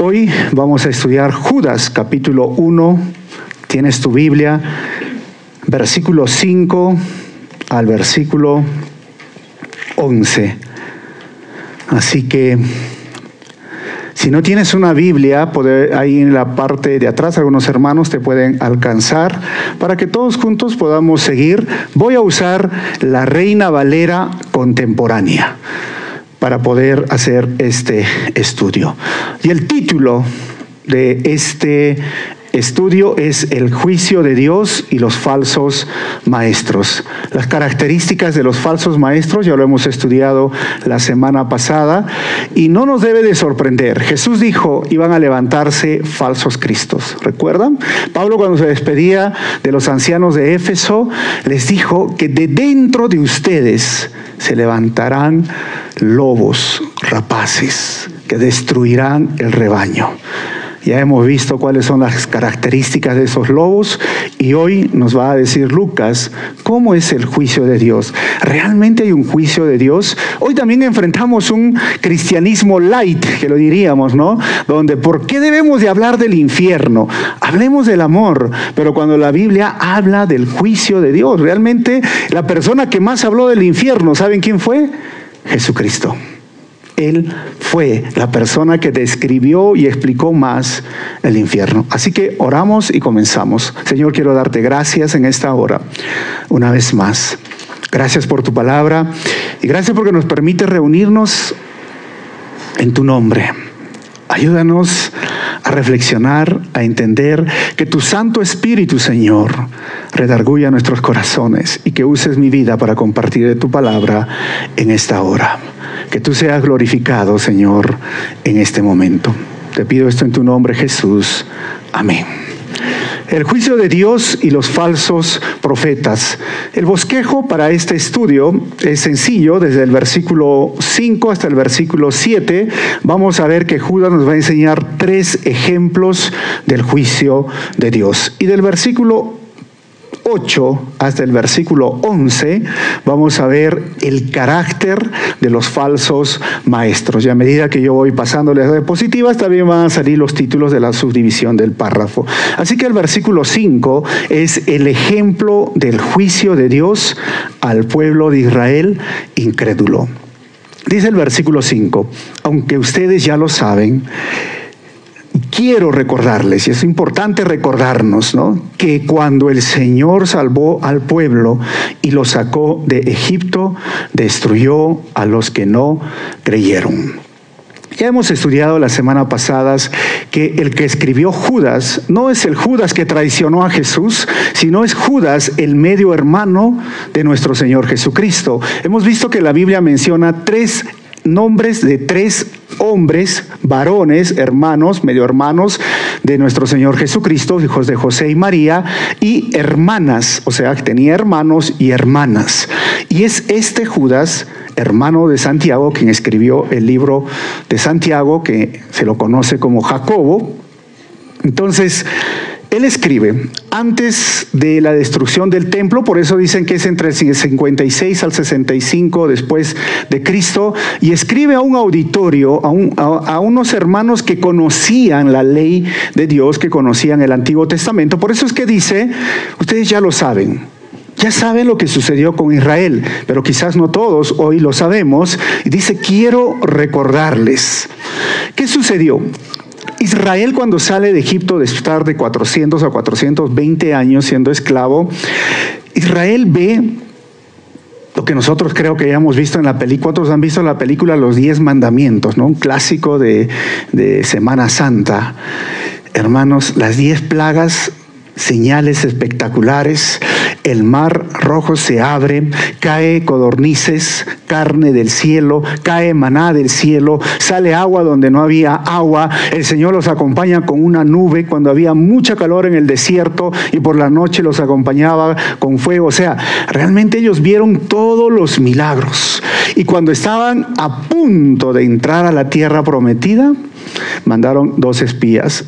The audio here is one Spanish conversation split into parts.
Hoy vamos a estudiar Judas capítulo 1. Tienes tu Biblia, versículo 5 al versículo 11. Así que si no tienes una Biblia, ahí en la parte de atrás algunos hermanos te pueden alcanzar para que todos juntos podamos seguir. Voy a usar la Reina Valera contemporánea para poder hacer este estudio. Y el título de este estudio es el juicio de Dios y los falsos maestros. Las características de los falsos maestros ya lo hemos estudiado la semana pasada y no nos debe de sorprender. Jesús dijo, iban a levantarse falsos cristos. ¿Recuerdan? Pablo cuando se despedía de los ancianos de Éfeso les dijo que de dentro de ustedes se levantarán lobos rapaces que destruirán el rebaño. Ya hemos visto cuáles son las características de esos lobos y hoy nos va a decir Lucas cómo es el juicio de Dios. ¿Realmente hay un juicio de Dios? Hoy también enfrentamos un cristianismo light, que lo diríamos, ¿no? Donde ¿por qué debemos de hablar del infierno? Hablemos del amor, pero cuando la Biblia habla del juicio de Dios, realmente la persona que más habló del infierno, ¿saben quién fue? Jesucristo. Él fue la persona que describió y explicó más el infierno. Así que oramos y comenzamos. Señor, quiero darte gracias en esta hora, una vez más. Gracias por tu palabra y gracias porque nos permite reunirnos en tu nombre. Ayúdanos a reflexionar, a entender que tu Santo Espíritu, Señor, redarguya nuestros corazones y que uses mi vida para compartir de tu palabra en esta hora. Que tú seas glorificado, Señor, en este momento. Te pido esto en tu nombre, Jesús. Amén. El juicio de Dios y los falsos profetas. El bosquejo para este estudio es sencillo, desde el versículo 5 hasta el versículo 7 vamos a ver que Judas nos va a enseñar tres ejemplos del juicio de Dios. Y del versículo 8 hasta el versículo 11 vamos a ver el carácter de los falsos maestros. Y a medida que yo voy pasando las diapositivas, también van a salir los títulos de la subdivisión del párrafo. Así que el versículo 5 es el ejemplo del juicio de Dios al pueblo de Israel incrédulo. Dice el versículo 5, aunque ustedes ya lo saben, quiero recordarles, y es importante recordarnos, ¿no? que cuando el Señor salvó al pueblo y lo sacó de Egipto, destruyó a los que no creyeron. Ya hemos estudiado las semanas pasadas que el que escribió Judas no es el Judas que traicionó a Jesús, sino es Judas el medio hermano de nuestro Señor Jesucristo. Hemos visto que la Biblia menciona tres nombres de tres hombres, varones, hermanos, medio hermanos de nuestro Señor Jesucristo, hijos de José y María, y hermanas, o sea, tenía hermanos y hermanas. Y es este Judas, hermano de Santiago, quien escribió el libro de Santiago, que se lo conoce como Jacobo. Entonces, él escribe, antes de la destrucción del templo, por eso dicen que es entre el 56 al 65 después de Cristo, y escribe a un auditorio, a, unos hermanos que conocían la ley de Dios, que conocían el Antiguo Testamento. Por eso es que dice, ustedes ya lo saben, ya saben lo que sucedió con Israel, pero quizás no todos hoy lo sabemos. Y dice, quiero recordarles. ¿Qué sucedió? Israel cuando sale de Egipto de estar de 400 a 420 años siendo esclavo, Israel ve lo que nosotros creo que ya hemos visto en la película, otros han visto en la película Los Diez Mandamientos, ¿no? un clásico de, de Semana Santa. Hermanos, las diez plagas señales espectaculares, el mar rojo se abre, cae codornices, carne del cielo, cae maná del cielo, sale agua donde no había agua, el Señor los acompaña con una nube cuando había mucha calor en el desierto y por la noche los acompañaba con fuego, o sea, realmente ellos vieron todos los milagros. Y cuando estaban a punto de entrar a la tierra prometida, mandaron dos espías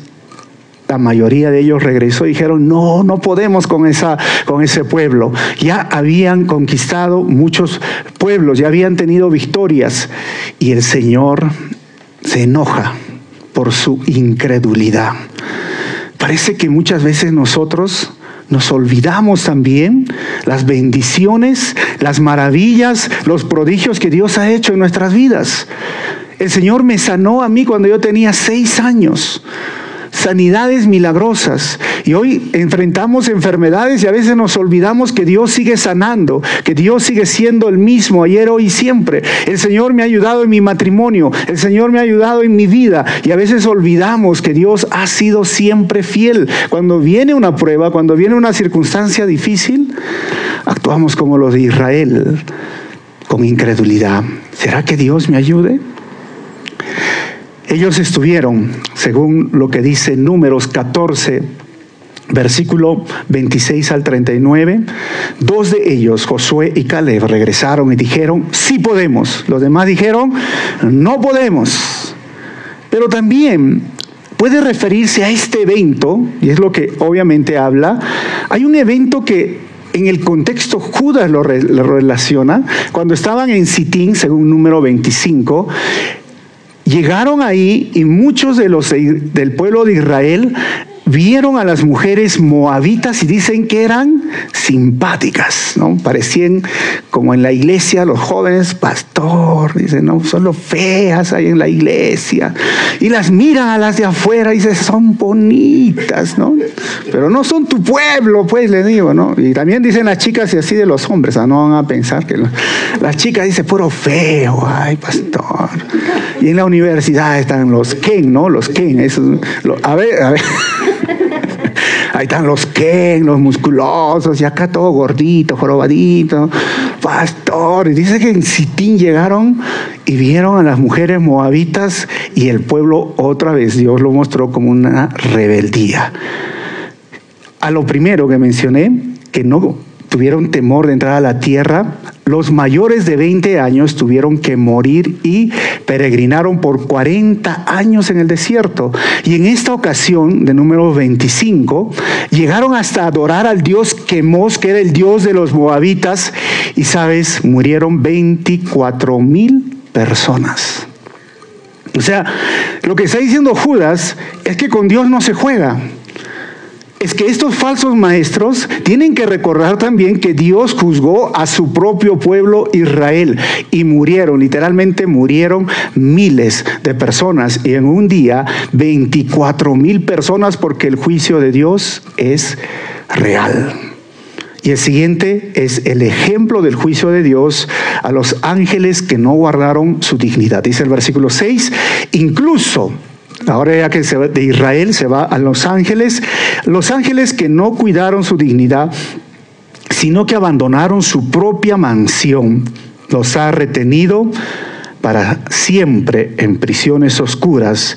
la mayoría de ellos regresó y dijeron, no, no podemos con, esa, con ese pueblo. Ya habían conquistado muchos pueblos, ya habían tenido victorias. Y el Señor se enoja por su incredulidad. Parece que muchas veces nosotros nos olvidamos también las bendiciones, las maravillas, los prodigios que Dios ha hecho en nuestras vidas. El Señor me sanó a mí cuando yo tenía seis años sanidades milagrosas. Y hoy enfrentamos enfermedades y a veces nos olvidamos que Dios sigue sanando, que Dios sigue siendo el mismo ayer, hoy y siempre. El Señor me ha ayudado en mi matrimonio, el Señor me ha ayudado en mi vida y a veces olvidamos que Dios ha sido siempre fiel. Cuando viene una prueba, cuando viene una circunstancia difícil, actuamos como los de Israel, con incredulidad. ¿Será que Dios me ayude? Ellos estuvieron, según lo que dice Números 14, versículo 26 al 39, dos de ellos, Josué y Caleb, regresaron y dijeron, sí podemos. Los demás dijeron, no podemos. Pero también puede referirse a este evento, y es lo que obviamente habla, hay un evento que en el contexto Judas lo, relaciona, cuando estaban en Sitín, según número 25, Llegaron ahí y muchos de los del pueblo de Israel vieron a las mujeres moabitas y dicen que eran simpáticas, ¿no? Parecían como en la iglesia los jóvenes, pastor, dicen, no, solo feas ahí en la iglesia. Y las miran a las de afuera y dicen, son bonitas, ¿no? Pero no son tu pueblo, pues le digo, ¿no? Y también dicen las chicas y así de los hombres, no van a pensar que las chicas dicen, puro feo, ay, pastor. Y en la universidad están los Ken, ¿no? Los Ken, eso, a ver, a ver. Ahí están los Ken, los musculosos, y acá todo gordito, jorobadito, pastor. Y dice que en Sitín llegaron y vieron a las mujeres moabitas y el pueblo otra vez, Dios lo mostró como una rebeldía. A lo primero que mencioné, que no tuvieron temor de entrar a la tierra, los mayores de 20 años tuvieron que morir y peregrinaron por 40 años en el desierto. Y en esta ocasión, de número 25, llegaron hasta adorar al dios Quemos, que era el dios de los moabitas, y sabes, murieron 24 mil personas. O sea, lo que está diciendo Judas es que con Dios no se juega es que estos falsos maestros tienen que recordar también que Dios juzgó a su propio pueblo Israel y murieron, literalmente murieron miles de personas y en un día 24 mil personas porque el juicio de Dios es real. Y el siguiente es el ejemplo del juicio de Dios a los ángeles que no guardaron su dignidad. Dice el versículo 6, incluso Ahora ya que se va de Israel se va a Los Ángeles, los ángeles que no cuidaron su dignidad, sino que abandonaron su propia mansión, los ha retenido para siempre en prisiones oscuras.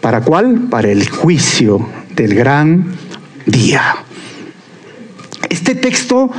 ¿Para cuál? Para el juicio del gran día. Este texto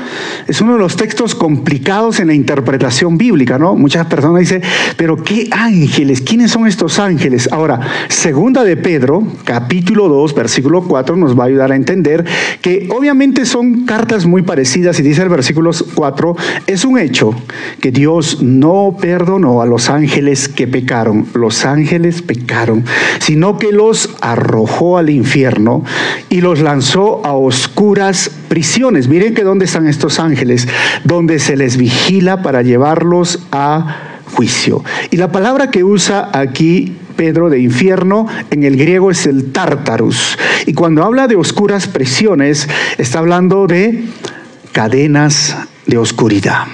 es uno de los textos complicados en la interpretación bíblica, ¿no? Muchas personas dicen, pero ¿qué ángeles? ¿Quiénes son estos ángeles? Ahora, segunda de Pedro, capítulo 2, versículo 4, nos va a ayudar a entender que obviamente son cartas muy parecidas y dice el versículo 4, es un hecho que Dios no perdonó a los ángeles que pecaron, los ángeles pecaron, sino que los arrojó al infierno y los lanzó a oscuras prisiones Miren que dónde están estos ángeles, donde se les vigila para llevarlos a juicio. Y la palabra que usa aquí Pedro de infierno en el griego es el tártarus. Y cuando habla de oscuras prisiones, está hablando de cadenas de oscuridad.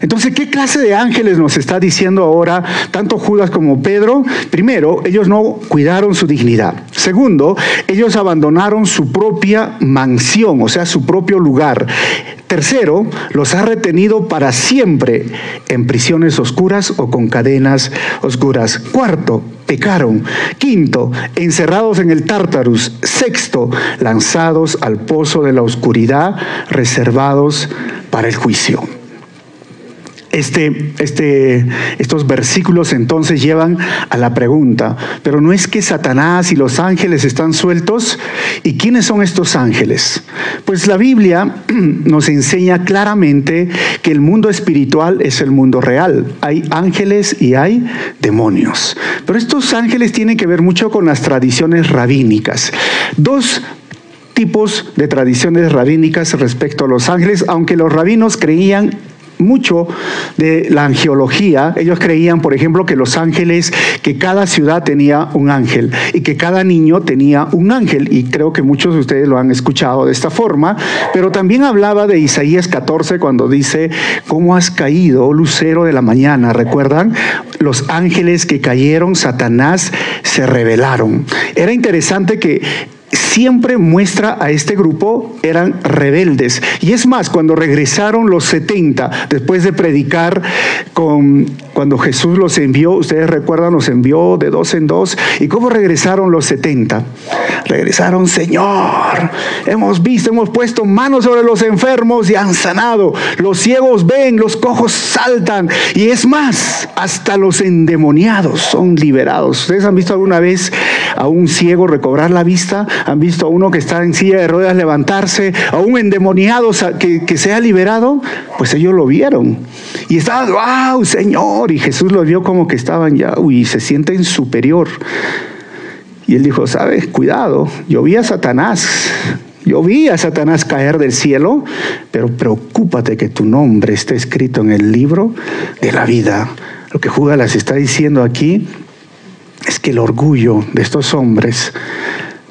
Entonces, ¿qué clase de ángeles nos está diciendo ahora tanto Judas como Pedro? Primero, ellos no cuidaron su dignidad. Segundo, ellos abandonaron su propia mansión, o sea, su propio lugar. Tercero, los ha retenido para siempre en prisiones oscuras o con cadenas oscuras. Cuarto, pecaron. Quinto, encerrados en el tártarus. Sexto, lanzados al pozo de la oscuridad, reservados para el juicio. Este, este, estos versículos entonces llevan a la pregunta, pero no es que Satanás y los ángeles están sueltos. ¿Y quiénes son estos ángeles? Pues la Biblia nos enseña claramente que el mundo espiritual es el mundo real. Hay ángeles y hay demonios. Pero estos ángeles tienen que ver mucho con las tradiciones rabínicas. Dos tipos de tradiciones rabínicas respecto a los ángeles, aunque los rabinos creían mucho de la angeología. Ellos creían, por ejemplo, que los ángeles, que cada ciudad tenía un ángel y que cada niño tenía un ángel. Y creo que muchos de ustedes lo han escuchado de esta forma. Pero también hablaba de Isaías 14 cuando dice, ¿cómo has caído, lucero de la mañana? ¿Recuerdan? Los ángeles que cayeron, Satanás, se rebelaron. Era interesante que siempre muestra a este grupo eran rebeldes. Y es más, cuando regresaron los 70, después de predicar con, cuando Jesús los envió, ustedes recuerdan, los envió de dos en dos. ¿Y cómo regresaron los 70? Regresaron, Señor, hemos visto, hemos puesto manos sobre los enfermos y han sanado. Los ciegos ven, los cojos saltan. Y es más, hasta los endemoniados son liberados. ¿Ustedes han visto alguna vez a un ciego recobrar la vista? ¿Han visto a uno que está en silla de ruedas levantarse? ¿A un endemoniado que, que sea liberado? Pues ellos lo vieron. Y estaban, wow, Señor. Y Jesús lo vio como que estaban ya, uy, se sienten superior. Y él dijo, sabes, cuidado, yo vi a Satanás, yo vi a Satanás caer del cielo, pero preocúpate que tu nombre esté escrito en el libro de la vida. Lo que Judas está diciendo aquí es que el orgullo de estos hombres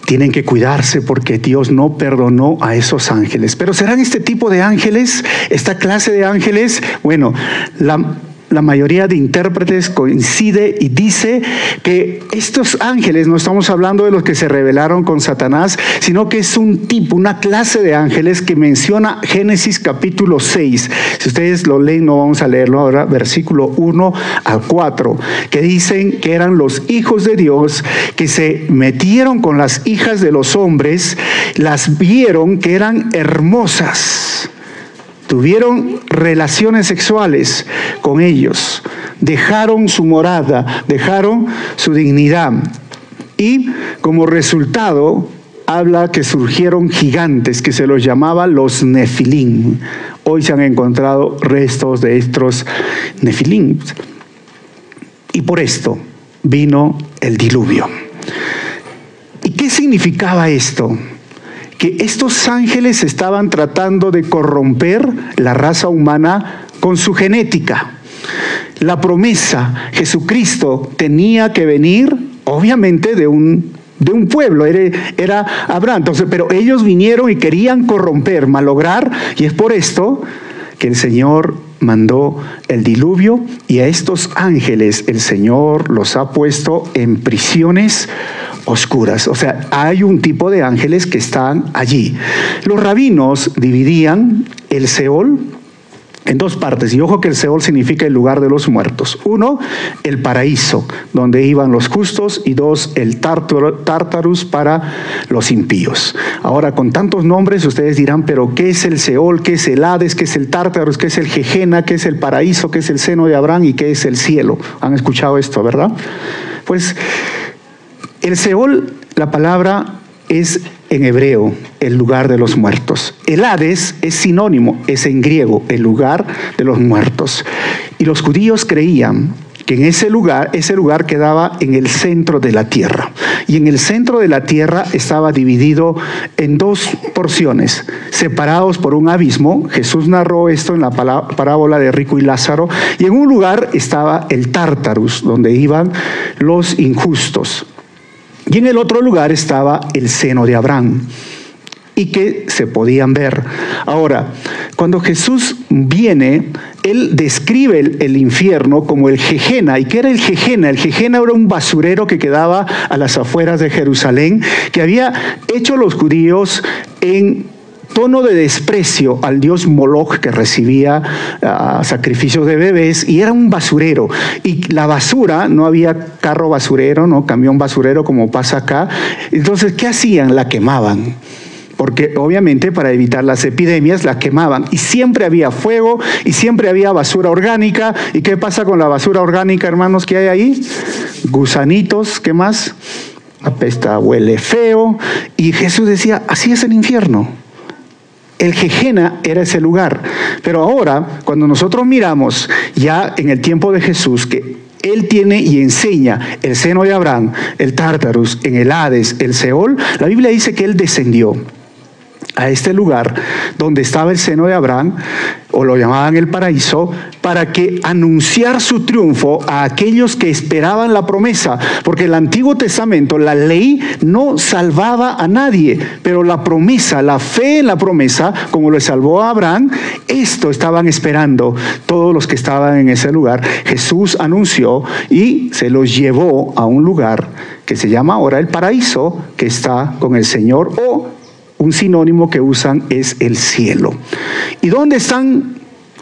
tienen que cuidarse porque Dios no perdonó a esos ángeles. Pero serán este tipo de ángeles, esta clase de ángeles, bueno, la la mayoría de intérpretes coincide y dice que estos ángeles, no estamos hablando de los que se rebelaron con Satanás, sino que es un tipo, una clase de ángeles que menciona Génesis capítulo 6. Si ustedes lo leen, no vamos a leerlo ahora, versículo 1 al 4, que dicen que eran los hijos de Dios que se metieron con las hijas de los hombres, las vieron que eran hermosas tuvieron relaciones sexuales con ellos, dejaron su morada, dejaron su dignidad y como resultado habla que surgieron gigantes que se los llamaba los nefilim. Hoy se han encontrado restos de estos nefilim. Y por esto vino el diluvio. ¿Y qué significaba esto? Estos ángeles estaban tratando de corromper la raza humana con su genética. La promesa, Jesucristo tenía que venir, obviamente, de un, de un pueblo, era, era Abraham. Entonces, pero ellos vinieron y querían corromper, malograr, y es por esto que el Señor mandó el diluvio y a estos ángeles el Señor los ha puesto en prisiones oscuras. O sea, hay un tipo de ángeles que están allí. Los rabinos dividían el Seol en dos partes. Y ojo que el Seol significa el lugar de los muertos. Uno, el paraíso, donde iban los justos, y dos, el Tartarus para los impíos. Ahora, con tantos nombres, ustedes dirán, pero ¿qué es el Seol? ¿Qué es el Hades? ¿Qué es el Tartarus? ¿Qué es el Jejena? ¿Qué es el paraíso? ¿Qué es el seno de Abraham? ¿Y qué es el cielo? Han escuchado esto, ¿verdad? Pues el Seol, la palabra es en hebreo el lugar de los muertos. El Hades es sinónimo, es en griego el lugar de los muertos. Y los judíos creían que en ese lugar, ese lugar quedaba en el centro de la tierra. Y en el centro de la tierra estaba dividido en dos porciones, separados por un abismo. Jesús narró esto en la parábola de Rico y Lázaro. Y en un lugar estaba el Tártarus, donde iban los injustos. Y en el otro lugar estaba el seno de Abraham y que se podían ver. Ahora, cuando Jesús viene, él describe el, infierno como el Jejena. ¿Y qué era el Jejena? El Jejena era un basurero que quedaba a las afueras de Jerusalén, que había hecho los judíos en tono de desprecio al dios Moloch que recibía ah, sacrificios de bebés y era un basurero. Y la basura, no había carro basurero, no camión basurero como pasa acá. Entonces, ¿qué hacían? La quemaban porque obviamente para evitar las epidemias las quemaban y siempre había fuego y siempre había basura orgánica. ¿Y qué pasa con la basura orgánica, hermanos, que hay ahí? Gusanitos, ¿qué más? Apesta, huele feo. Y Jesús decía, así es el infierno. El Jejena era ese lugar. Pero ahora, cuando nosotros miramos ya en el tiempo de Jesús, que él tiene y enseña el seno de Abraham, el Tártarus, en el Hades, el Seol, la Biblia dice que Él descendió a este lugar donde estaba el seno de Abraham, o lo llamaban el paraíso, para que anunciar su triunfo a aquellos que esperaban la promesa, porque el Antiguo Testamento, la ley no salvaba a nadie, pero la promesa, la fe en la promesa, como lo salvó a Abraham, esto estaban esperando todos los que estaban en ese lugar. Jesús anunció y se los llevó a un lugar que se llama ahora el paraíso, que está con el Señor o un sinónimo que usan es el cielo. ¿Y dónde están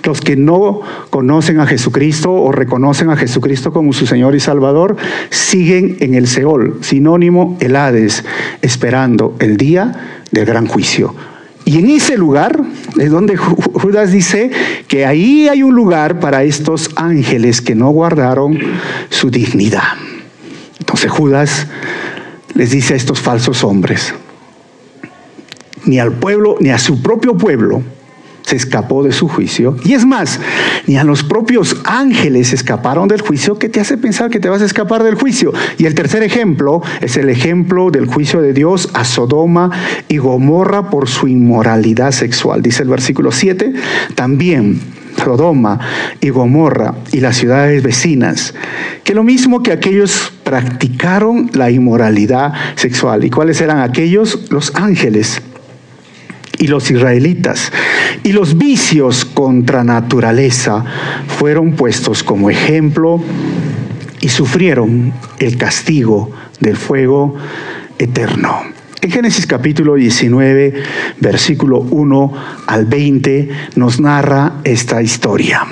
los que no conocen a Jesucristo o reconocen a Jesucristo como su Señor y Salvador? Siguen en el Seol, sinónimo el Hades, esperando el día del gran juicio. Y en ese lugar es donde Judas dice que ahí hay un lugar para estos ángeles que no guardaron su dignidad. Entonces Judas les dice a estos falsos hombres, ni al pueblo, ni a su propio pueblo se escapó de su juicio. Y es más, ni a los propios ángeles escaparon del juicio que te hace pensar que te vas a escapar del juicio. Y el tercer ejemplo es el ejemplo del juicio de Dios a Sodoma y Gomorra por su inmoralidad sexual. Dice el versículo 7, también Sodoma y Gomorra y las ciudades vecinas, que lo mismo que aquellos practicaron la inmoralidad sexual. ¿Y cuáles eran aquellos? Los ángeles y los israelitas. Y los vicios contra naturaleza fueron puestos como ejemplo y sufrieron el castigo del fuego eterno. En Génesis capítulo 19, versículo 1 al 20, nos narra esta historia.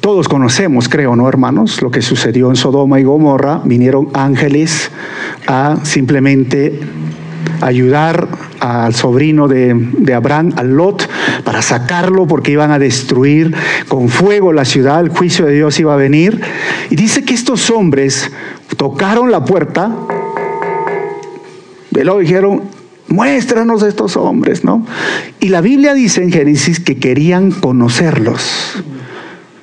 Todos conocemos, creo, ¿no, hermanos? Lo que sucedió en Sodoma y Gomorra. Vinieron ángeles a simplemente ayudar al sobrino de, Abraham, al Lot, para sacarlo porque iban a destruir con fuego la ciudad, el juicio de Dios iba a venir. Y dice que estos hombres tocaron la puerta, y luego dijeron, muéstranos a estos hombres, ¿no? Y la Biblia dice en Génesis que querían conocerlos.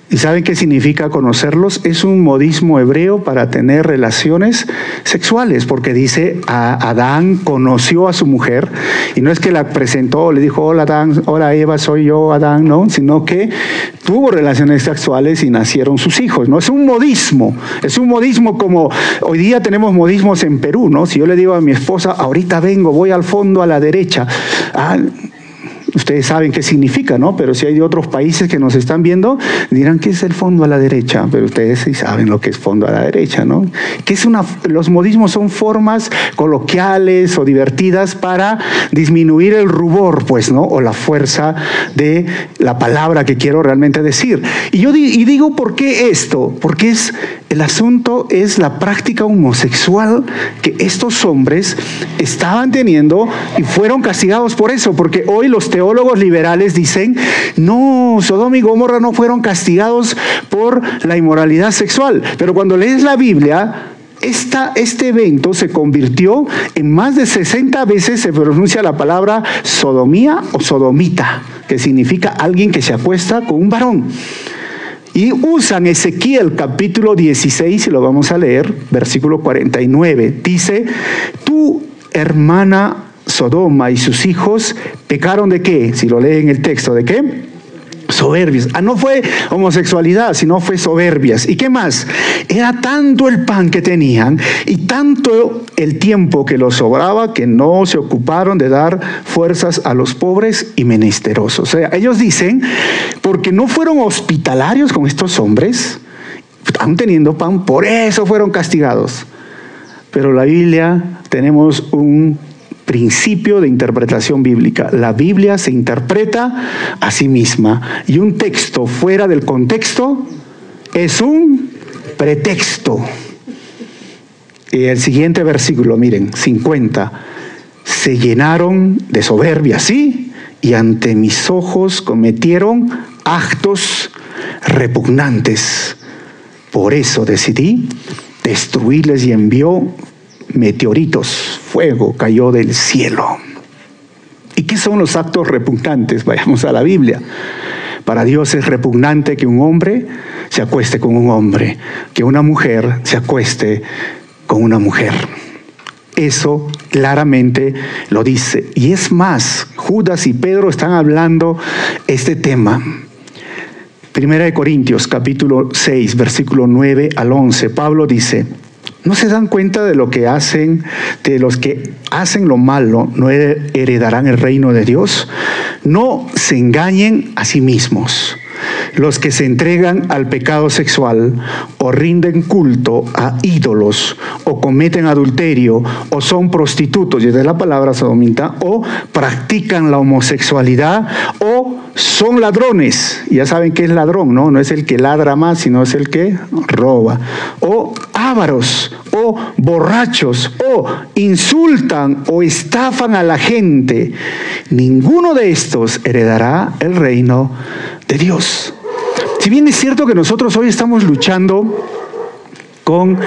¿Y saben qué significa conocerlos? Es un modismo hebreo para tener relaciones sexuales, porque dice, Adán conoció a su mujer, y no es que la presentó, le dijo, hola Adán, hola Eva, soy yo Adán, no, sino que tuvo relaciones sexuales y nacieron sus hijos, ¿no? Es un modismo, es un modismo como hoy día tenemos modismos en Perú, ¿no? Si yo le digo a mi esposa, ahorita vengo, voy al fondo a la derecha, ah, ustedes saben qué significa, ¿no? Pero si hay otros países que nos están viendo, dirán que es el fondo a la derecha, pero ustedes sí saben lo que es fondo a la derecha, ¿no? Que es una, los modismos son formas coloquiales o divertidas para disminuir el rubor, pues, ¿no? O la fuerza de la palabra que quiero realmente decir. Y yo y digo, ¿por qué esto? Porque es, el asunto es la práctica homosexual que estos hombres estaban teniendo y fueron castigados por eso, porque hoy los teólogos liberales dicen, no, Sodoma y Gomorra no fueron castigados por la inmoralidad sexual. Pero cuando lees la Biblia, esta, este evento se convirtió en más de 60 veces se pronuncia la palabra sodomía o sodomita, que significa alguien que se acuesta con un varón. Y usan Ezequiel capítulo 16, y lo vamos a leer, versículo 49. Dice, tu hermana Sodoma y sus hijos pecaron de qué? Si lo leen el texto, ¿de qué? Soberbias. Ah, no fue homosexualidad, sino fue soberbias. ¿Y qué más? Era tanto el pan que tenían y tanto el tiempo que los sobraba que no se ocuparon de dar fuerzas a los pobres y menesterosos. O sea, ellos dicen, porque no fueron hospitalarios con estos hombres, aún teniendo pan, por eso fueron castigados. Pero la Biblia tenemos un principio de interpretación bíblica. La Biblia se interpreta a sí misma y un texto fuera del contexto es un pretexto. Y el siguiente versículo, miren, 50. se llenaron de soberbia, sí, y ante mis ojos cometieron actos repugnantes. Por eso decidí destruirles y envió meteoritos, fuego cayó del cielo. ¿Y qué son los actos repugnantes? Vayamos a la Biblia. Para Dios es repugnante que un hombre se acueste con un hombre, que una mujer se acueste con una mujer. Eso claramente lo dice. Y es más, Judas y Pedro están hablando este tema. Primera de Corintios capítulo 6, versículo 9 al 11. Pablo dice, ¿No se dan cuenta de lo que hacen, de los que hacen lo malo, no heredarán el reino de Dios? No se engañen a sí mismos. Los que se entregan al pecado sexual o rinden culto a ídolos o cometen adulterio o son prostitutos, y es la palabra sodomita, o practican la homosexualidad o son ladrones. Ya saben qué es ladrón, ¿no? No es el que ladra más, sino es el que roba. O o borrachos, o insultan o estafan a la gente. Ninguno de estos heredará el reino de Dios. Si bien es cierto que nosotros hoy estamos luchando con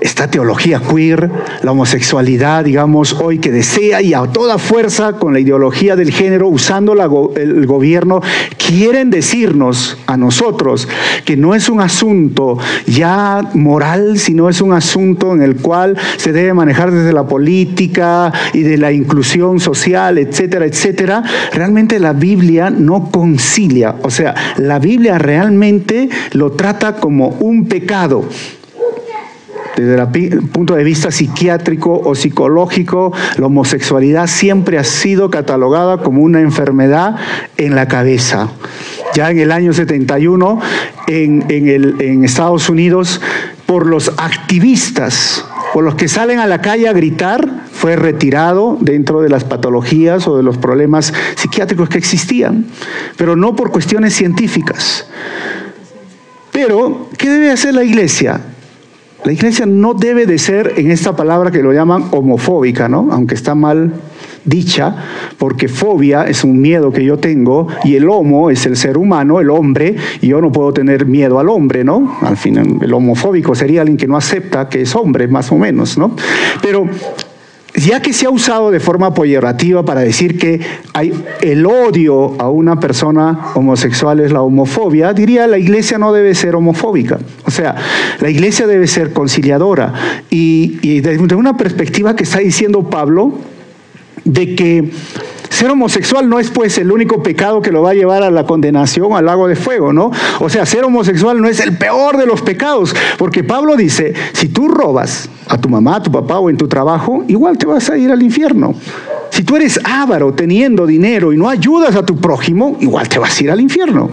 esta teología queer, la homosexualidad, digamos, hoy que desea y a toda fuerza con la ideología del género, usando el gobierno, quieren decirnos a nosotros que no es un asunto ya moral, sino es un asunto en el cual se debe manejar desde la política y de la inclusión social, etcétera, etcétera. Realmente la Biblia no concilia, o sea, la Biblia realmente lo trata como un pecado desde el punto de vista psiquiátrico o psicológico, la homosexualidad siempre ha sido catalogada como una enfermedad en la cabeza. Ya en el año 71, en, Estados Unidos, por los activistas, por los que salen a la calle a gritar, fue retirado dentro de las patologías o de los problemas psiquiátricos que existían, pero no por cuestiones científicas. Pero, ¿qué debe hacer la iglesia? La iglesia no debe de ser en esta palabra que lo llaman homofóbica, ¿no? Aunque está mal dicha, porque fobia es un miedo que yo tengo y el homo es el ser humano, el hombre, y yo no puedo tener miedo al hombre, ¿no? Al fin, el homofóbico sería alguien que no acepta que es hombre, más o menos, ¿no? Pero ya que se ha usado de forma peyorativa para decir que hay el odio a una persona homosexual es la homofobia, diría la iglesia no debe ser homofóbica. O sea, la iglesia debe ser conciliadora. Y, y desde una perspectiva que está diciendo Pablo, de que ser homosexual no es pues el único pecado que lo va a llevar a la condenación al lago de fuego, ¿no? O sea, ser homosexual no es el peor de los pecados, porque Pablo dice, si tú robas a tu mamá, a tu papá o en tu trabajo, igual te vas a ir al infierno. Si tú eres avaro teniendo dinero y no ayudas a tu prójimo, igual te vas a ir al infierno.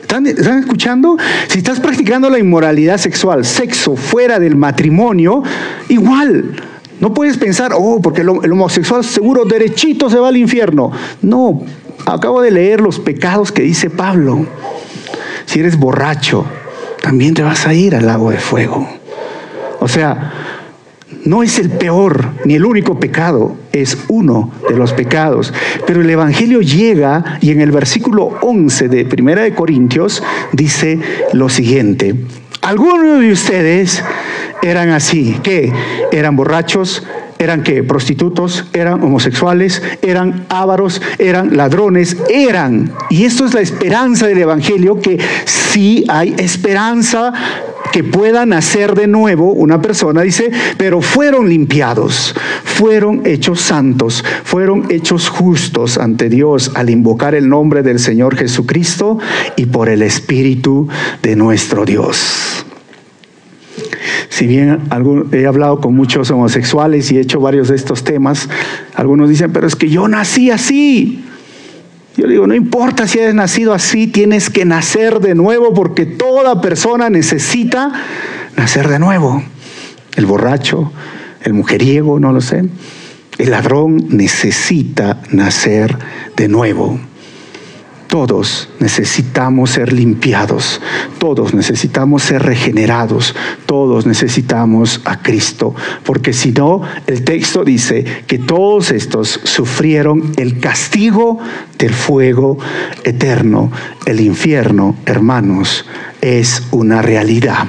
¿Están, ¿Están, escuchando? Si estás practicando la inmoralidad sexual, sexo fuera del matrimonio, igual no puedes pensar, oh, porque el, homosexual seguro derechito se va al infierno. No, acabo de leer los pecados que dice Pablo. Si eres borracho, también te vas a ir al lago de fuego. O sea, no es el peor ni el único pecado, es uno de los pecados. Pero el Evangelio llega y en el versículo 11 de Primera de Corintios dice lo siguiente: Algunos de ustedes eran así, que eran borrachos, eran que prostitutos, eran homosexuales, eran ávaros, eran ladrones, eran. Y esto es la esperanza del Evangelio, que sí hay esperanza que pueda nacer de nuevo una persona, dice, pero fueron limpiados, fueron hechos santos, fueron hechos justos ante Dios al invocar el nombre del Señor Jesucristo y por el Espíritu de nuestro Dios. Si bien he hablado con muchos homosexuales y he hecho varios de estos temas, algunos dicen, pero es que yo nací así. Yo digo, no importa si has nacido así, tienes que nacer de nuevo porque toda persona necesita nacer de nuevo. El borracho, el mujeriego, no lo sé. El ladrón necesita nacer de nuevo. Todos necesitamos ser limpiados, todos necesitamos ser regenerados, todos necesitamos a Cristo, porque si no, el texto dice que todos estos sufrieron el castigo del fuego eterno. El infierno, hermanos, es una realidad.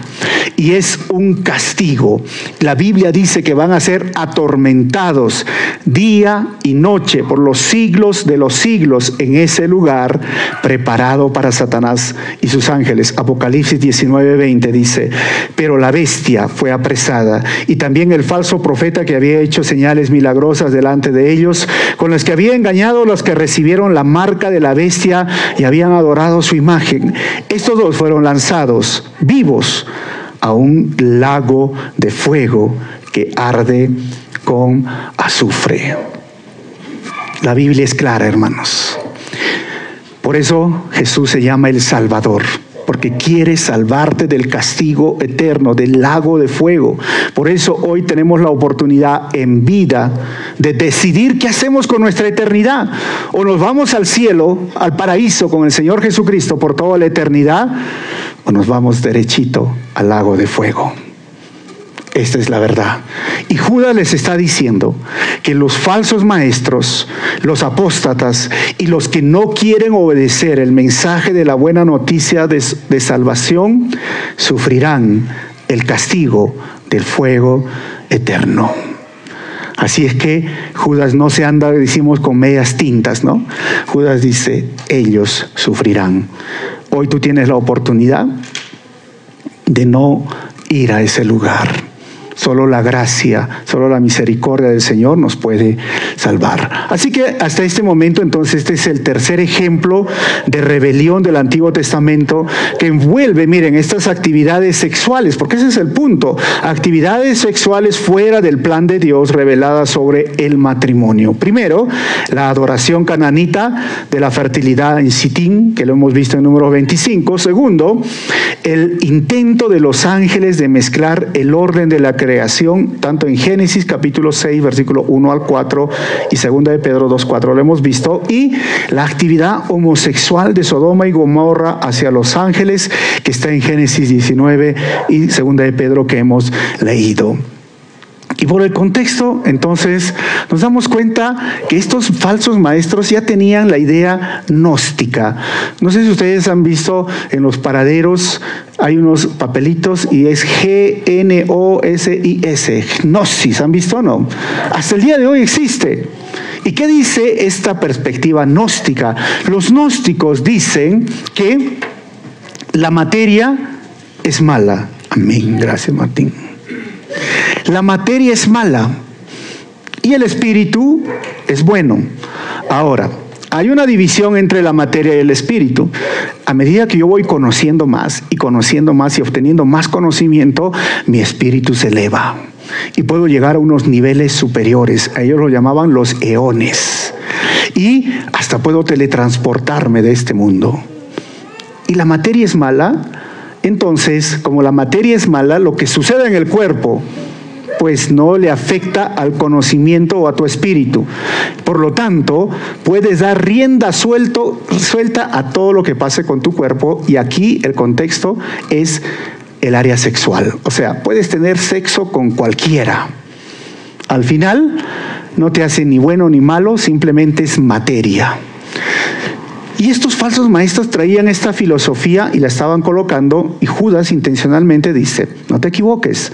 Y es un castigo. La Biblia dice que van a ser atormentados día y noche por los siglos de los siglos en ese lugar preparado para Satanás y sus ángeles. Apocalipsis 19:20 dice, pero la bestia fue apresada y también el falso profeta que había hecho señales milagrosas delante de ellos, con las que había engañado a los que recibieron la marca de la bestia y habían adorado su imagen. Estos dos fueron lanzados vivos a un lago de fuego que arde con azufre. La Biblia es clara, hermanos. Por eso Jesús se llama el Salvador, porque quiere salvarte del castigo eterno, del lago de fuego. Por eso hoy tenemos la oportunidad en vida de decidir qué hacemos con nuestra eternidad. O nos vamos al cielo, al paraíso con el Señor Jesucristo por toda la eternidad, o nos vamos derechito al lago de fuego. Esta es la verdad. Y Judas les está diciendo que los falsos maestros, los apóstatas y los que no quieren obedecer el mensaje de la buena noticia de, de salvación sufrirán el castigo del fuego eterno. Así es que Judas no se anda, decimos, con medias tintas, ¿no? Judas dice, ellos sufrirán. Hoy tú tienes la oportunidad de no ir a ese lugar. Solo la gracia, solo la misericordia del Señor nos puede salvar. Así que hasta este momento, entonces, este es el tercer ejemplo de rebelión del Antiguo Testamento que envuelve, miren, estas actividades sexuales, porque ese es el punto, actividades sexuales fuera del plan de Dios reveladas sobre el matrimonio. Primero, la adoración cananita de la fertilidad en Sitín, que lo hemos visto en número 25. Segundo, el intento de los ángeles de mezclar el orden de la creación creación, tanto en Génesis capítulo 6, versículo 1 al 4 y 2 de Pedro 2, 4 lo hemos visto, y la actividad homosexual de Sodoma y Gomorra hacia los ángeles que está en Génesis 19 y 2 de Pedro que hemos leído. Y por el contexto, entonces, nos damos cuenta que estos falsos maestros ya tenían la idea gnóstica. No sé si ustedes han visto en los paraderos, hay unos papelitos y es G-N-O-S-I-S, gnosis, ¿han visto o no? Hasta el día de hoy existe. ¿Y qué dice esta perspectiva gnóstica? Los gnósticos dicen que la materia es mala. Amén, gracias Martín. La materia es mala y el espíritu es bueno. Ahora, hay una división entre la materia y el espíritu. A medida que yo voy conociendo más y conociendo más y obteniendo más conocimiento, mi espíritu se eleva y puedo llegar a unos niveles superiores. A ellos lo llamaban los eones. Y hasta puedo teletransportarme de este mundo. Y la materia es mala. Entonces, como la materia es mala, lo que sucede en el cuerpo pues no le afecta al conocimiento o a tu espíritu. Por lo tanto, puedes dar rienda suelta a todo lo que pase con tu cuerpo y aquí el contexto es el área sexual. O sea, puedes tener sexo con cualquiera. Al final, no te hace ni bueno ni malo, simplemente es materia. Y estos falsos maestros traían esta filosofía y la estaban colocando y Judas intencionalmente dice, no te equivoques,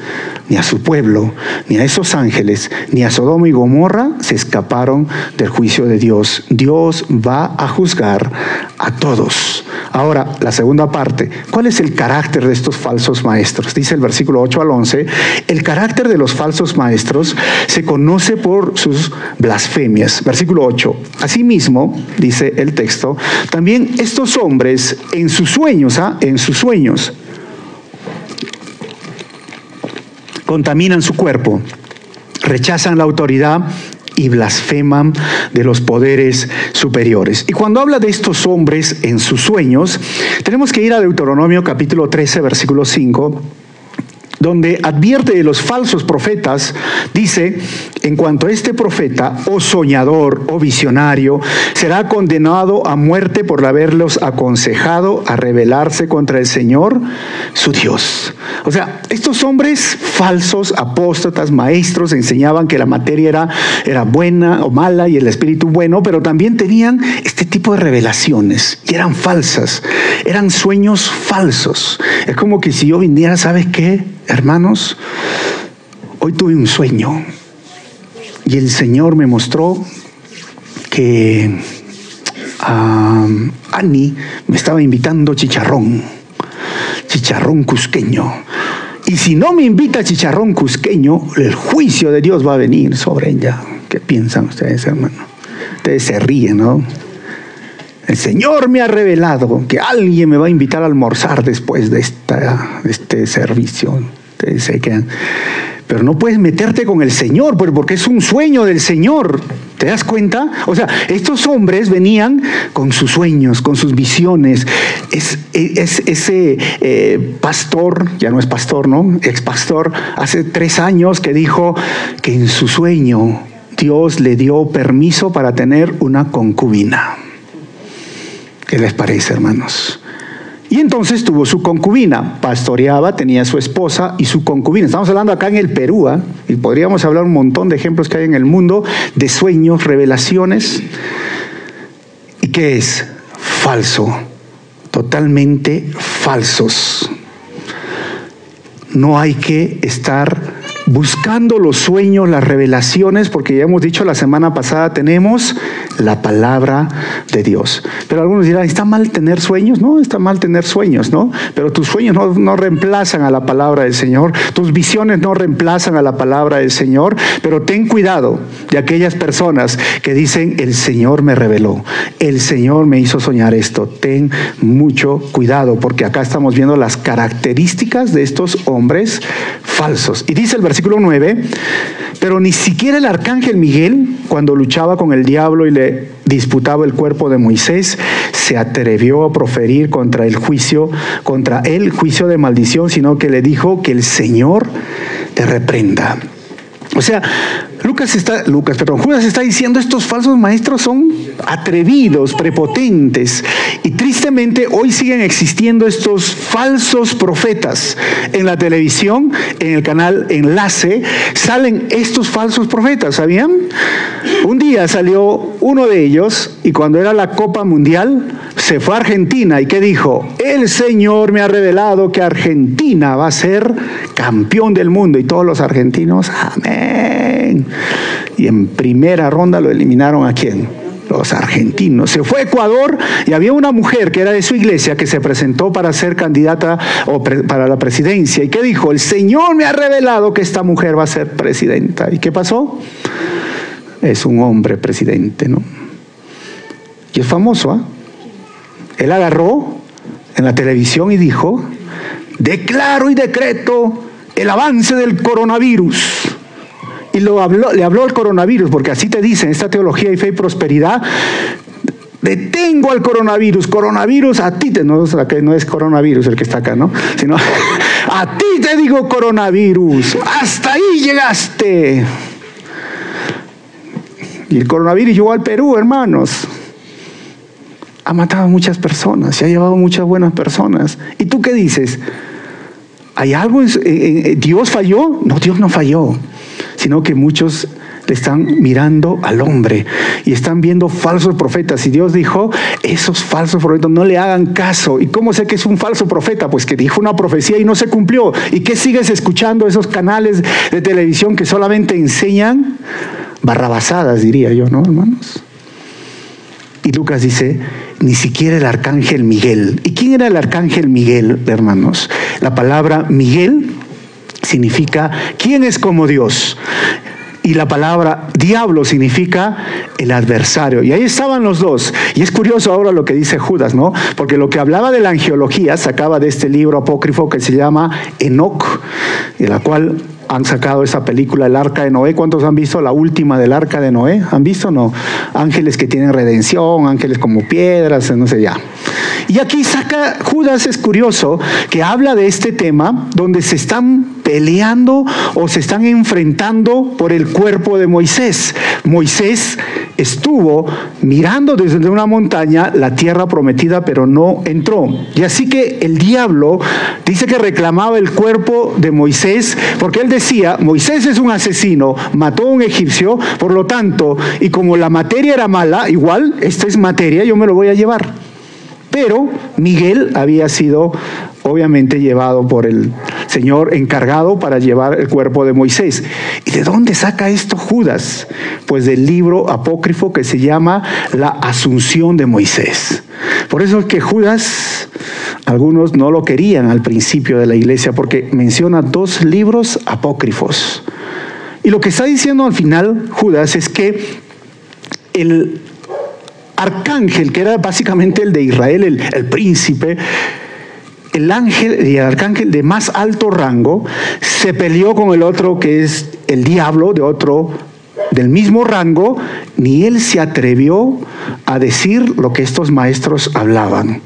ni a su pueblo, ni a esos ángeles, ni a Sodoma y Gomorra se escaparon del juicio de Dios. Dios va a juzgar a todos. Ahora, la segunda parte, ¿cuál es el carácter de estos falsos maestros? Dice el versículo 8 al 11, el carácter de los falsos maestros se conoce por sus blasfemias. Versículo 8, asimismo, dice el texto, también estos hombres en sus sueños, ¿ah? en sus sueños, contaminan su cuerpo, rechazan la autoridad y blasfeman de los poderes superiores. Y cuando habla de estos hombres en sus sueños, tenemos que ir a Deuteronomio capítulo 13, versículo 5 donde advierte de los falsos profetas, dice en cuanto a este profeta, o soñador, o visionario, será condenado a muerte por haberlos aconsejado a rebelarse contra el Señor, su Dios. O sea, estos hombres falsos, apóstatas, maestros, enseñaban que la materia era, era buena o mala y el espíritu bueno, pero también tenían este tipo de revelaciones y eran falsas, eran sueños falsos. Es como que si yo viniera, ¿sabes qué, hermanos? Hoy tuve un sueño y el Señor me mostró que um, Ani me estaba invitando chicharrón, chicharrón cusqueño. Y si no me invita chicharrón cusqueño, el juicio de Dios va a venir sobre ella. ¿Qué piensan ustedes, hermano? Ustedes se ríen, ¿no? El Señor me ha revelado que alguien me va a invitar a almorzar después de, este servicio. Se quedan. Pero no puedes meterte con el Señor, pues, porque es un sueño del Señor. ¿Te das cuenta? O sea, estos hombres venían con sus sueños, con sus visiones. Es, ese eh, pastor, ya no es pastor, ¿no? Ex pastor, hace tres años que dijo que en su sueño Dios le dio permiso para tener una concubina. ¿Qué les parece, hermanos? Y entonces tuvo su concubina, pastoreaba, tenía su esposa y su concubina. Estamos hablando acá en el Perú, ¿eh? y podríamos hablar un montón de ejemplos que hay en el mundo de sueños, revelaciones. ¿Y qué es? Falso, totalmente falsos. No hay que estar buscando los sueños, las revelaciones, porque ya hemos dicho la semana pasada, tenemos la palabra de Dios. Pero algunos dirán, ¿está mal tener sueños? No, está mal tener sueños, ¿no? Pero tus sueños no, reemplazan a la palabra del Señor, tus visiones no reemplazan a la palabra del Señor, pero ten cuidado de aquellas personas que dicen, el Señor me reveló, el Señor me hizo soñar esto. Ten mucho cuidado, porque acá estamos viendo las características de estos hombres falsos. Y dice el versículo versículo 9, pero ni siquiera el arcángel Miguel, cuando luchaba con el diablo y le disputaba el cuerpo de Moisés, se atrevió a proferir contra el juicio, contra el juicio de maldición, sino que le dijo que el Señor te reprenda. O sea, Lucas está, Lucas, perdón, Judas está diciendo estos falsos maestros son atrevidos, prepotentes, y tristemente hoy siguen existiendo estos falsos profetas. En la televisión, en el canal Enlace, salen estos falsos profetas, ¿sabían? Un día salió uno de ellos y cuando era la Copa Mundial, se fue a Argentina y ¿qué dijo? El Señor me ha revelado que Argentina va a ser campeón del mundo y todos los argentinos, amén. Y en primera ronda lo eliminaron a quién? Los argentinos. Se fue a Ecuador y había una mujer que era de su iglesia que se presentó para ser candidata para la presidencia. ¿Y qué dijo? El Señor me ha revelado que esta mujer va a ser presidenta. ¿Y qué pasó? Es un hombre presidente, ¿no? Y es famoso, ¿ah? Él agarró en la televisión y dijo, declaro y decreto el avance del coronavirus. Y lo habló, le habló al coronavirus, porque así te dicen, esta teología y fe y prosperidad, detengo al coronavirus, coronavirus, a ti te, no, no es coronavirus el que está acá, ¿no? Sino, a ti te digo coronavirus, hasta ahí llegaste. Y el coronavirus llegó al Perú, hermanos ha matado a muchas personas, se ha llevado muchas buenas personas. ¿Y tú qué dices? ¿Hay algo? En, ¿Dios falló? No, Dios no falló, sino que muchos le están mirando al hombre y están viendo falsos profetas. Y Dios dijo, esos falsos profetas no le hagan caso. ¿Y cómo sé que es un falso profeta? Pues que dijo una profecía y no se cumplió. ¿Y qué sigues escuchando esos canales de televisión que solamente enseñan barrabasadas, diría yo, ¿no, hermanos? Y Lucas dice, ni siquiera el arcángel Miguel. ¿Y quién era el arcángel Miguel, hermanos? La palabra Miguel significa quién es como Dios. Y la palabra diablo significa el adversario. Y ahí estaban los dos. Y es curioso ahora lo que dice Judas, ¿no? Porque lo que hablaba de la angiología sacaba de este libro apócrifo que se llama Enoch, de la cual han sacado esa película El Arca de Noé. ¿Cuántos han visto la última del Arca de Noé? ¿Han visto? No. Ángeles que tienen redención, ángeles como piedras, no sé ya. Y aquí saca, Judas es curioso, que habla de este tema donde se están peleando o se están enfrentando por el cuerpo de Moisés. Moisés estuvo mirando desde una montaña la tierra prometida, pero no entró. Y así que el diablo dice que reclamaba el cuerpo de Moisés, porque él decía, Moisés es un asesino, mató a un egipcio, por lo tanto, y como la materia era mala, igual, esta es materia, yo me lo voy a llevar. Pero Miguel había sido obviamente llevado por el Señor encargado para llevar el cuerpo de Moisés. ¿Y de dónde saca esto Judas? Pues del libro apócrifo que se llama La Asunción de Moisés. Por eso es que Judas, algunos no lo querían al principio de la iglesia porque menciona dos libros apócrifos. Y lo que está diciendo al final Judas es que el arcángel, que era básicamente el de Israel, el, príncipe, el ángel y el arcángel de más alto rango se peleó con el otro que es el diablo de otro del mismo rango, ni él se atrevió a decir lo que estos maestros hablaban.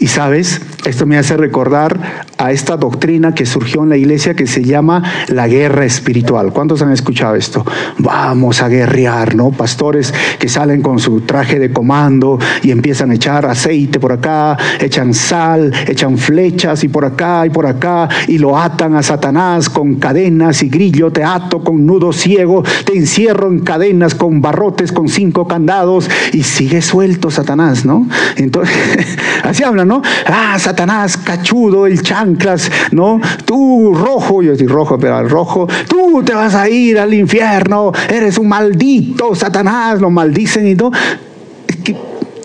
Y sabes, esto me hace recordar a esta doctrina que surgió en la iglesia que se llama la guerra espiritual. ¿Cuántos han escuchado esto? Vamos a guerrear, ¿no? Pastores que salen con su traje de comando y empiezan a echar aceite por acá, echan sal, echan flechas y por acá y por acá y lo atan a Satanás con cadenas y grillo, te ato con nudo ciego, te encierro en cadenas con barrotes, con cinco candados y sigue suelto Satanás, ¿no? Entonces, así hablan, Ah, Satanás, cachudo, el chanclas, ¿no? Tú, rojo, yo soy rojo, pero al rojo, tú te vas a ir al infierno, eres un maldito, Satanás, lo maldicen y todo. Es que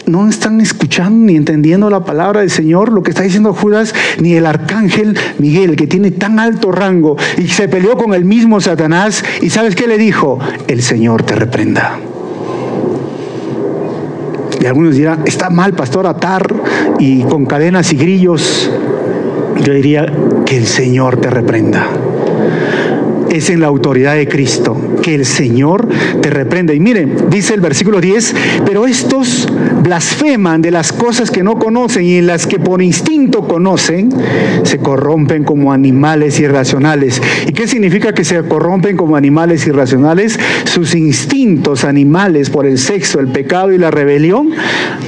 no están escuchando ni entendiendo la palabra del Señor, lo que está diciendo Judas, ni el arcángel Miguel, que tiene tan alto rango y se peleó con el mismo Satanás. ¿Y sabes qué le dijo? El Señor te reprenda. Y algunos dirán, está mal, pastor, atar y con cadenas y grillos. Yo diría que el Señor te reprenda es en la autoridad de Cristo, que el Señor te reprenda. Y miren, dice el versículo 10, pero estos blasfeman de las cosas que no conocen y en las que por instinto conocen, se corrompen como animales irracionales. ¿Y qué significa que se corrompen como animales irracionales? Sus instintos animales por el sexo, el pecado y la rebelión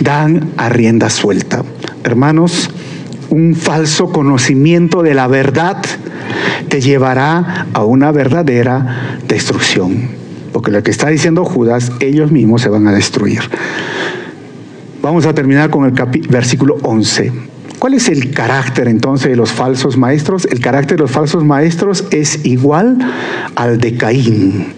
dan a rienda suelta. Hermanos, un falso conocimiento de la verdad te llevará a una verdadera destrucción. Porque lo que está diciendo Judas, ellos mismos se van a destruir. Vamos a terminar con el versículo 11. ¿Cuál es el carácter entonces de los falsos maestros? El carácter de los falsos maestros es igual al de Caín.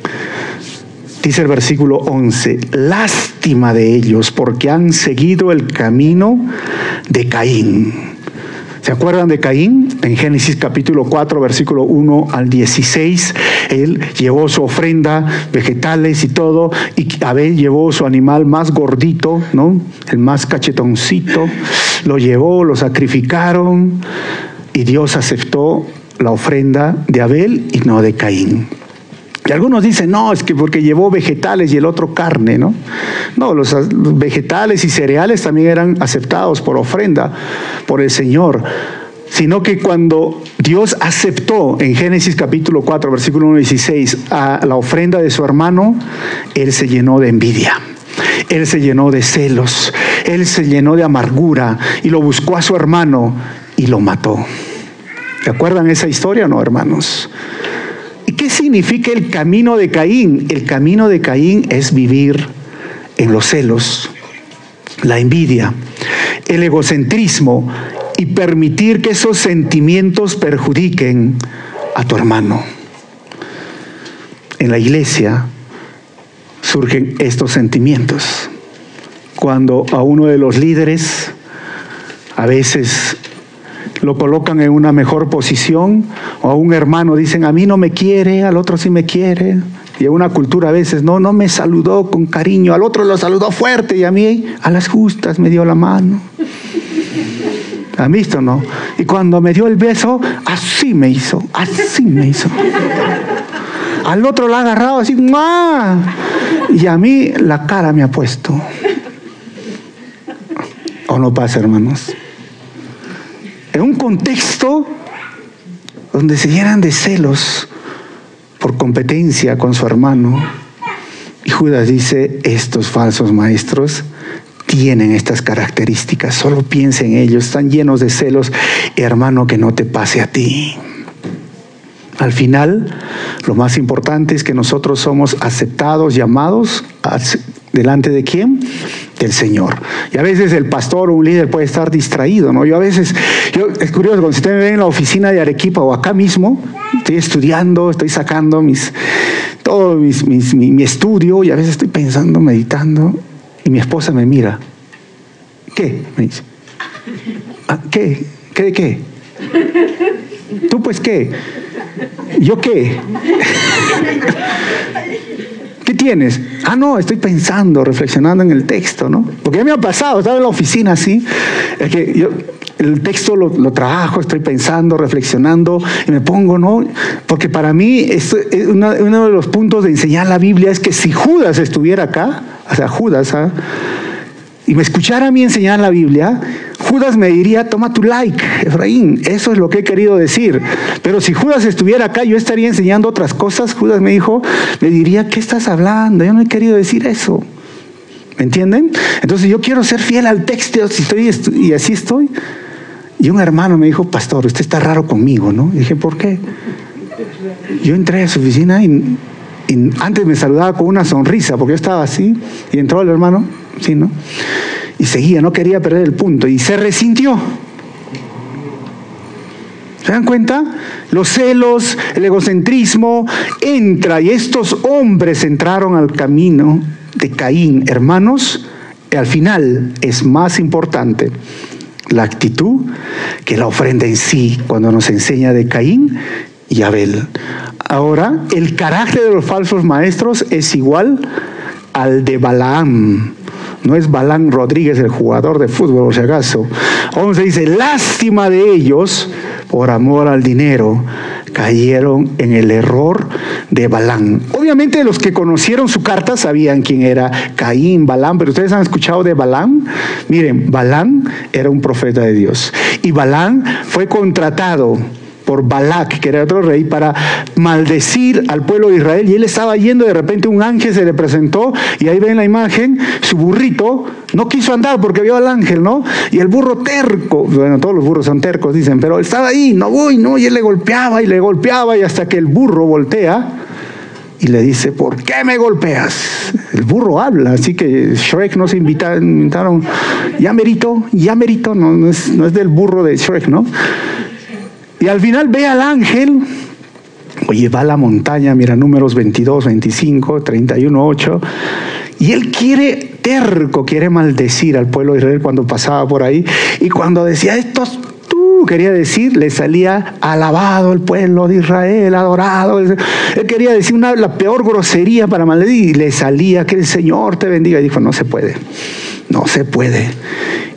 Dice el versículo 11, lástima de ellos porque han seguido el camino de Caín. ¿Se acuerdan de Caín? En Génesis capítulo 4, versículo 1 al 16, él llevó su ofrenda, vegetales y todo, y Abel llevó su animal más gordito, ¿no? El más cachetoncito, lo llevó, lo sacrificaron, y Dios aceptó la ofrenda de Abel y no de Caín. Y algunos dicen, no, es que porque llevó vegetales y el otro carne, ¿no? No, los, vegetales y cereales también eran aceptados por ofrenda por el Señor sino que cuando Dios aceptó en Génesis capítulo 4, versículo 1 16, a la ofrenda de su hermano, Él se llenó de envidia. Él se llenó de celos, él se llenó de amargura y lo buscó a su hermano y lo mató. ¿Se acuerdan esa historia no, hermanos? ¿Y qué significa el camino de Caín? El camino de Caín es vivir en los celos, la envidia, el egocentrismo y permitir que esos sentimientos perjudiquen a tu hermano. En la iglesia surgen estos sentimientos. Cuando a uno de los líderes a veces lo colocan en una mejor posición, o a un hermano dicen, a mí no me quiere, al otro sí me quiere. Y en una cultura a veces, no, no me saludó con cariño, al otro lo saludó fuerte y a mí a las justas me dio la mano. ¿Han visto, no? Y cuando me dio el beso, así me hizo, así me hizo. Al otro lo ha agarrado así, y a mí la cara me ha puesto. ¿O no pasa, hermanos? En un contexto donde se llenan de celos por competencia con su hermano, y Judas dice, estos falsos maestros tienen estas características, solo piensa en ellos, están llenos de celos, hermano, que no te pase a ti. Al final, lo más importante es que nosotros somos aceptados, llamados, ¿delante de quién? Del Señor. Y a veces el pastor o un líder puede estar distraído, ¿no? Yo a veces, yo, es curioso, cuando usted me ve en la oficina de Arequipa o acá mismo, estoy estudiando, estoy sacando mis, todo mi, mi estudio y a veces estoy pensando, meditando, y mi esposa me mira. ¿Qué? Me dice. Ah, ¿Qué? ¿Qué de qué? ¿Tú pues qué? ¿Yo qué? ¿Qué tienes? Ah, no, estoy pensando, reflexionando en el texto, ¿no? Porque ya me ha pasado, estaba en la oficina así, es que yo el texto lo, trabajo, estoy pensando, reflexionando y me pongo, ¿no? Porque para mí esto, uno de los puntos de enseñar la Biblia es que si Judas estuviera acá, o sea, Judas, ¿ah? y me escuchara a mí enseñar la Biblia, Judas me diría, toma tu like, Efraín, eso es lo que he querido decir. Pero si Judas estuviera acá, yo estaría enseñando otras cosas. Judas me dijo, me diría, ¿qué estás hablando? Yo no he querido decir eso. ¿Me entienden? Entonces yo quiero ser fiel al texto y así estoy. Y un hermano me dijo, pastor, usted está raro conmigo, ¿no? Y dije, ¿por qué? Yo entré a su oficina y, y antes me saludaba con una sonrisa, porque yo estaba así, y entró el hermano, ¿sí, no? Y seguía, no quería perder el punto, y se resintió. ¿Se dan cuenta? Los celos, el egocentrismo, entra, y estos hombres entraron al camino de Caín. Hermanos, al final es más importante la actitud que la ofrenda en sí, cuando nos enseña de Caín y Abel. Ahora, el carácter de los falsos maestros es igual al de Balaam. No es Balaam Rodríguez, el jugador de fútbol, o si acaso. se dice, lástima de ellos por amor al dinero cayeron en el error de Balán. Obviamente los que conocieron su carta sabían quién era Caín, Balán, pero ustedes han escuchado de Balán. Miren, Balán era un profeta de Dios y Balán fue contratado por Balak, que era otro rey, para maldecir al pueblo de Israel. Y él estaba yendo, de repente un ángel se le presentó, y ahí ven la imagen, su burrito no quiso andar porque vio al ángel, ¿no? Y el burro terco, bueno, todos los burros son tercos, dicen, pero estaba ahí, no voy, no, y él le golpeaba y le golpeaba, y hasta que el burro voltea y le dice, ¿por qué me golpeas? El burro habla, así que Shrek no se invitaron, ya merito, ya merito, no, no, es, no es del burro de Shrek, ¿no? Y al final ve al ángel, oye, va a la montaña, mira números 22, 25, 31, 8, y él quiere, terco, quiere maldecir al pueblo de Israel cuando pasaba por ahí, y cuando decía, estos tú, quería decir, le salía alabado el pueblo de Israel, adorado. Él quería decir una, la peor grosería para maldecir, y le salía que el Señor te bendiga. Y dijo, no se puede, no se puede.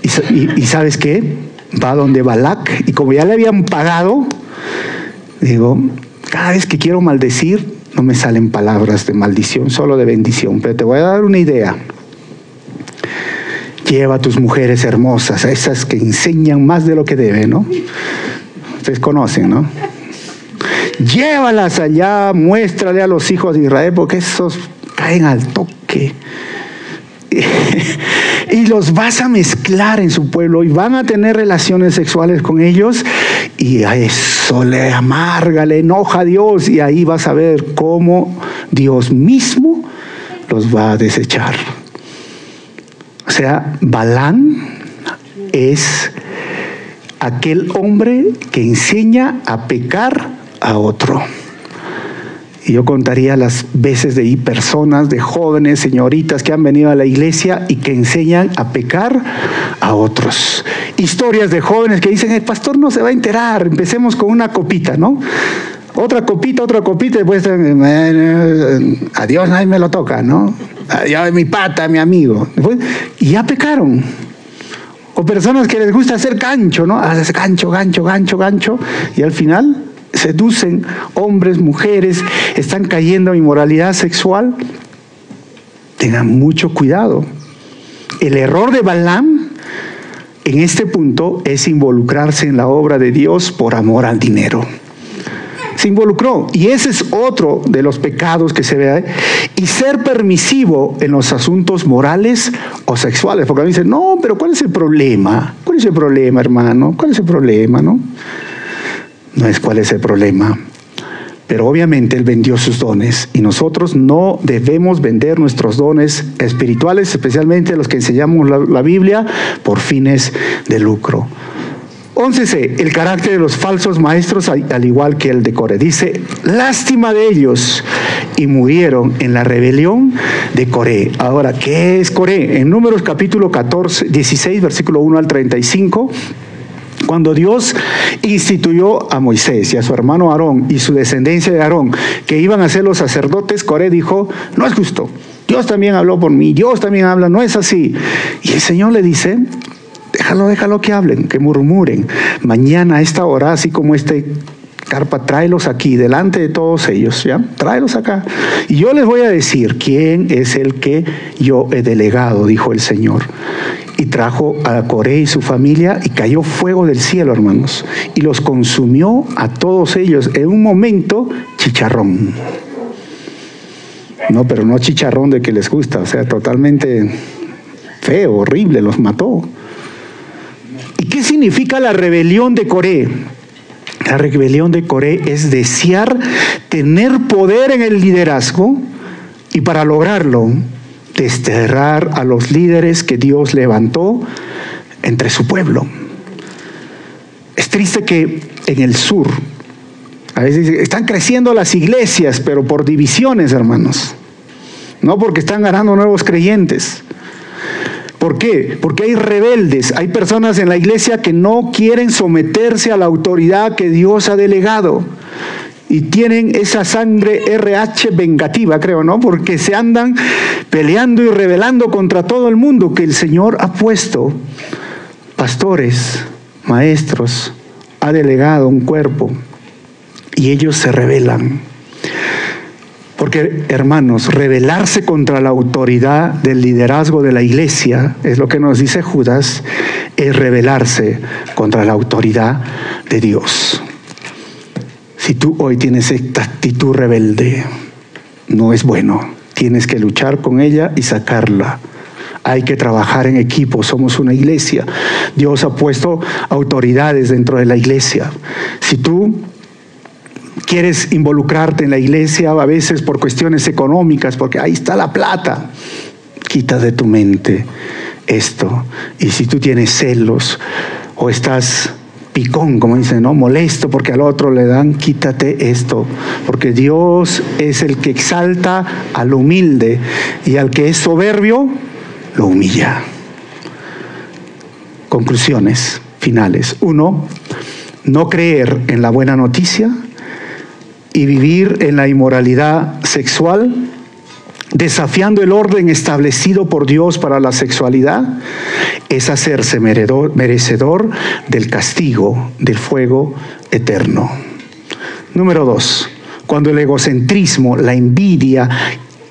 y sabes qué? Va donde Balak y como ya le habían pagado, digo, cada vez que quiero maldecir, no me salen palabras de maldición, solo de bendición, pero te voy a dar una idea. Lleva a tus mujeres hermosas, a esas que enseñan más de lo que deben, ¿no? Ustedes conocen, ¿no? Llévalas allá, muéstrale a los hijos de Israel, porque esos caen al toque y los vas a mezclar en su pueblo y van a tener relaciones sexuales con ellos y a eso le amarga, le enoja a Dios y ahí vas a ver cómo Dios mismo los va a desechar. O sea, Balán es aquel hombre que enseña a pecar a otro. Y yo contaría las veces de personas, de jóvenes, señoritas que han venido a la iglesia y que enseñan a pecar a otros. Historias de jóvenes que dicen, el pastor no se va a enterar, empecemos con una copita, ¿no? Otra copita, otra copita, después, adiós, nadie me lo toca, ¿no? Adiós, mi pata, mi amigo. y ya pecaron. O personas que les gusta hacer gancho, ¿no? Haces gancho, gancho, gancho, gancho. Y al final seducen hombres, mujeres, están cayendo en inmoralidad sexual. Tengan mucho cuidado. El error de Balaam en este punto es involucrarse en la obra de Dios por amor al dinero se involucró. Y ese es otro de los pecados que se ve. Y ser permisivo en los asuntos morales o sexuales. Porque a mí dicen, no, pero ¿cuál es el problema? ¿Cuál es el problema, hermano? ¿Cuál es el problema, no? No es cuál es el problema. Pero obviamente Él vendió sus dones y nosotros no debemos vender nuestros dones espirituales, especialmente los que enseñamos la, Biblia, por fines de lucro. 11c, el carácter de los falsos maestros, al igual que el de Core. Dice, lástima de ellos, y murieron en la rebelión de Coré. Ahora, ¿qué es Coré? En Números capítulo 14, 16, versículo 1 al 35, cuando Dios instituyó a Moisés y a su hermano Aarón y su descendencia de Aarón, que iban a ser los sacerdotes, Coré dijo, no es justo. Dios también habló por mí, Dios también habla, no es así. Y el Señor le dice, Déjalo, déjalo que hablen, que murmuren. Mañana a esta hora, así como este carpa, tráelos aquí, delante de todos ellos, ¿ya? Tráelos acá. Y yo les voy a decir quién es el que yo he delegado, dijo el Señor. Y trajo a Coré y su familia y cayó fuego del cielo, hermanos. Y los consumió a todos ellos en un momento chicharrón. No, pero no chicharrón de que les gusta, o sea, totalmente feo, horrible, los mató. ¿Y qué significa la rebelión de Coré? La rebelión de Coré es desear tener poder en el liderazgo y para lograrlo desterrar a los líderes que Dios levantó entre su pueblo. Es triste que en el sur, a veces están creciendo las iglesias, pero por divisiones, hermanos. No porque están ganando nuevos creyentes. ¿Por qué? Porque hay rebeldes, hay personas en la iglesia que no quieren someterse a la autoridad que Dios ha delegado. Y tienen esa sangre RH vengativa, creo, ¿no? Porque se andan peleando y rebelando contra todo el mundo que el Señor ha puesto. Pastores, maestros, ha delegado un cuerpo y ellos se rebelan. Porque, hermanos, rebelarse contra la autoridad del liderazgo de la iglesia, es lo que nos dice Judas, es rebelarse contra la autoridad de Dios. Si tú hoy tienes esta actitud rebelde, no es bueno. Tienes que luchar con ella y sacarla. Hay que trabajar en equipo, somos una iglesia. Dios ha puesto autoridades dentro de la iglesia. Si tú quieres involucrarte en la iglesia a veces por cuestiones económicas, porque ahí está la plata. Quita de tu mente esto. Y si tú tienes celos o estás picón, como dicen, ¿no? Molesto porque al otro le dan, quítate esto. Porque Dios es el que exalta al humilde y al que es soberbio, lo humilla. Conclusiones finales. Uno, no creer en la buena noticia y vivir en la inmoralidad sexual, desafiando el orden establecido por Dios para la sexualidad, es hacerse merecedor del castigo del fuego eterno. Número dos, cuando el egocentrismo, la envidia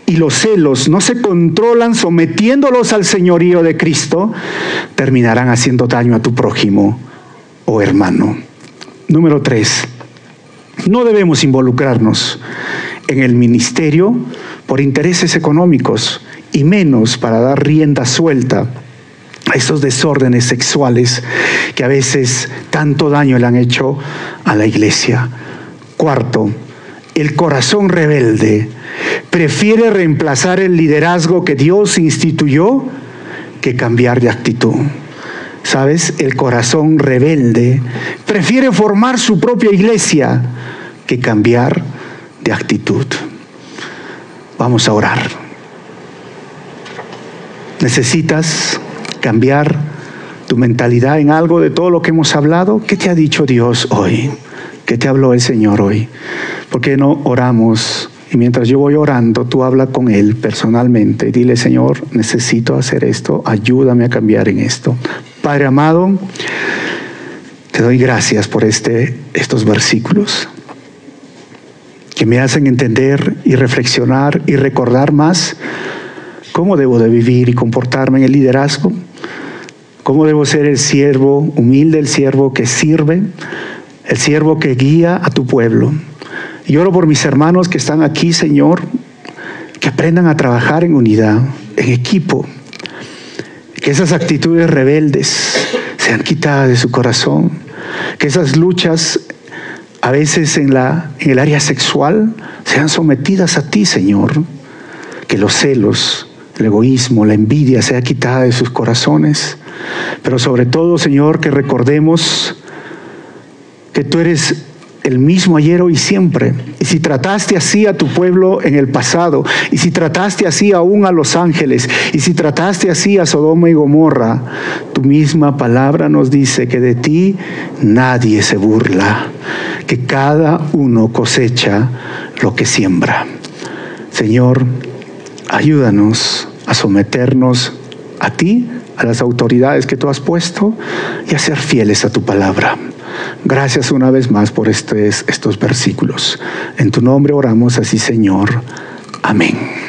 y los celos no se controlan sometiéndolos al señorío de Cristo, terminarán haciendo daño a tu prójimo o hermano. Número tres, no debemos involucrarnos en el ministerio por intereses económicos y menos para dar rienda suelta a esos desórdenes sexuales que a veces tanto daño le han hecho a la iglesia. Cuarto, el corazón rebelde prefiere reemplazar el liderazgo que Dios instituyó que cambiar de actitud. ¿Sabes? El corazón rebelde prefiere formar su propia iglesia que cambiar de actitud. Vamos a orar. Necesitas cambiar tu mentalidad en algo de todo lo que hemos hablado. ¿Qué te ha dicho Dios hoy? ¿Qué te habló el Señor hoy? ¿Por qué no oramos? Y mientras yo voy orando, tú habla con Él personalmente. Dile, Señor, necesito hacer esto, ayúdame a cambiar en esto. Padre amado, te doy gracias por este, estos versículos que me hacen entender y reflexionar y recordar más cómo debo de vivir y comportarme en el liderazgo, cómo debo ser el siervo, humilde el siervo que sirve, el siervo que guía a tu pueblo. Y oro por mis hermanos que están aquí, Señor, que aprendan a trabajar en unidad, en equipo, que esas actitudes rebeldes sean quitadas de su corazón, que esas luchas a veces en, la, en el área sexual sean sometidas a ti, Señor. Que los celos, el egoísmo, la envidia sea quitada de sus corazones. Pero sobre todo, Señor, que recordemos que tú eres el mismo ayer, hoy y siempre. Y si trataste así a tu pueblo en el pasado, y si trataste así aún a los ángeles, y si trataste así a Sodoma y Gomorra, tu misma palabra nos dice que de ti nadie se burla, que cada uno cosecha lo que siembra. Señor, ayúdanos a someternos a ti, a las autoridades que tú has puesto, y a ser fieles a tu palabra. Gracias una vez más por estos, versículos. En tu nombre oramos así, Señor. Amén.